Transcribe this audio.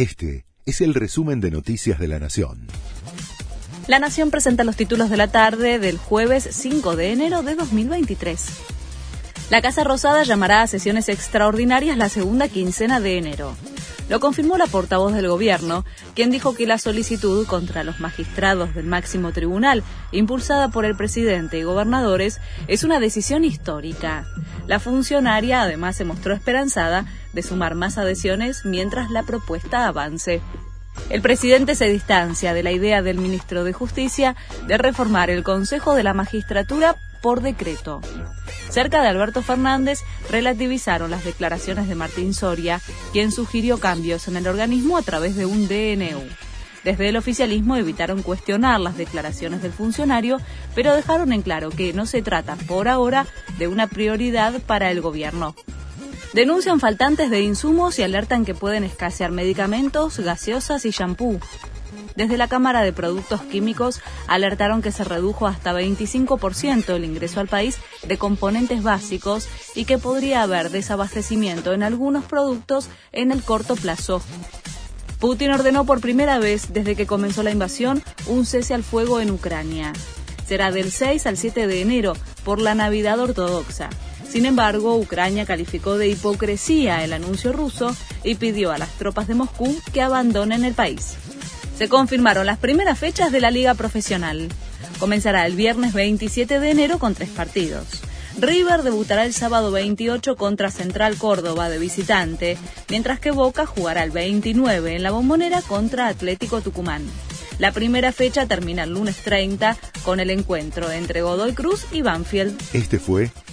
Este es el resumen de Noticias de la Nación. La Nación presenta los títulos de la tarde del jueves 5 de enero de 2023. La Casa Rosada llamará a sesiones extraordinarias la segunda quincena de enero. Lo confirmó la portavoz del gobierno, quien dijo que la solicitud contra los magistrados del máximo tribunal, impulsada por el presidente y gobernadores, es una decisión histórica. La funcionaria además se mostró esperanzada de sumar más adhesiones mientras la propuesta avance. El presidente se distancia de la idea del ministro de Justicia de reformar el Consejo de la Magistratura por decreto. Cerca de Alberto Fernández relativizaron las declaraciones de Martín Soria, quien sugirió cambios en el organismo a través de un DNU. Desde el oficialismo evitaron cuestionar las declaraciones del funcionario, pero dejaron en claro que no se trata por ahora de una prioridad para el gobierno. Denuncian faltantes de insumos y alertan que pueden escasear medicamentos, gaseosas y shampoo. Desde la Cámara de Productos Químicos alertaron que se redujo hasta 25% el ingreso al país de componentes básicos y que podría haber desabastecimiento en algunos productos en el corto plazo. Putin ordenó por primera vez desde que comenzó la invasión un cese al fuego en Ucrania. Será del 6 al 7 de enero por la Navidad ortodoxa. Sin embargo, Ucrania calificó de hipocresía el anuncio ruso y pidió a las tropas de Moscú que abandonen el país. Se confirmaron las primeras fechas de la liga profesional. Comenzará el viernes 27 de enero con tres partidos. River debutará el sábado 28 contra Central Córdoba de visitante, mientras que Boca jugará el 29 en la bombonera contra Atlético Tucumán. La primera fecha termina el lunes 30 con el encuentro entre Godoy Cruz y Banfield. Este fue